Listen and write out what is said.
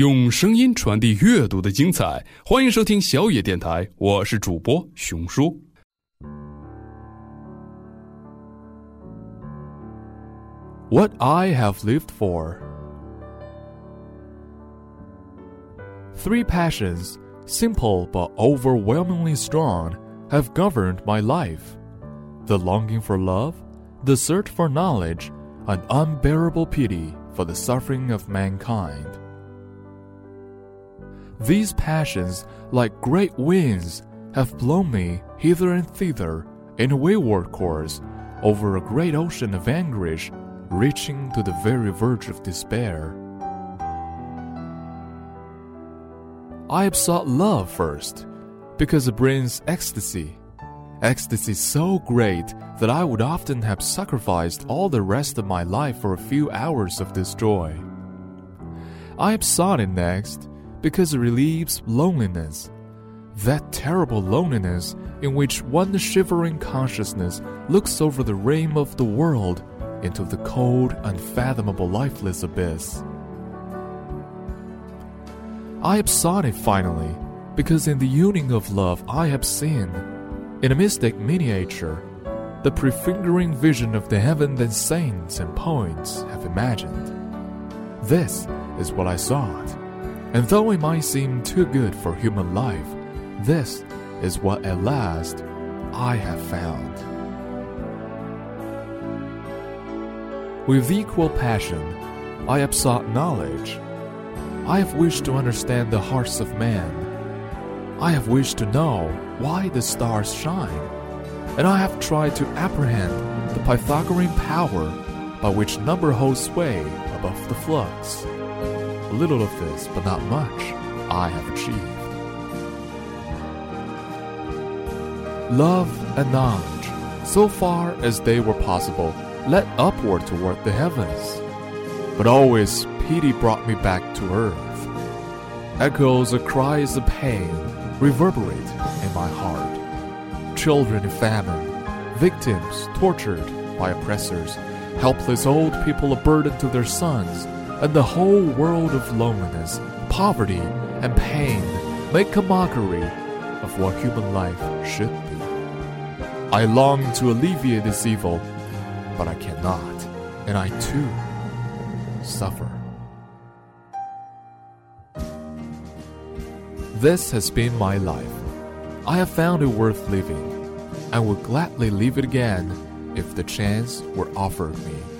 用声音传递阅读的精彩，欢迎收听小也电台，我是主播雄叔。What I have lived for. Three passions, simple but overwhelmingly strong, have governed my life the longing for love, the search for knowledge, and unbearable pity for the suffering of mankind. These passions, like great winds, have blown me hither and thither in a wayward course over a great ocean of anguish, reaching to the very verge of despair. I have sought love first, because it brings ecstasy. Ecstasy so great that I would often have sacrificed all the rest of my life for a few hours of this joy. I have sought it next because it relieves loneliness. That terrible loneliness in which one shivering consciousness looks over the rim of the world into the cold, unfathomable, lifeless abyss. I have sought it finally, because in the union of love I have seen, in a mystic miniature, the prefiguring vision of the heaven that saints and poets have imagined. This is what I sought, and though it might seem too good for human life, this is what at last I have found. With equal passion, I have sought knowledge. I have wished to understand the hearts of men. I have wished to know why the stars shine, and I have tried to apprehend the Pythagorean power by which number holds sway above the flux. Little of this, but not much, I have achieved. Love and knowledge, so far as they were possible, led upward toward the heavens. But always pity brought me back to earth. Echoes of cries of pain reverberate in my heart. Children in famine, victims tortured by oppressors, helpless old people a burden to their sons, and the whole world of loneliness, poverty, and pain make a mockery of what human life should be. I long to alleviate this evil, but I cannot, and I too suffer. This has been my life. I have found it worth living. I would gladly live it again if the chance were offered me.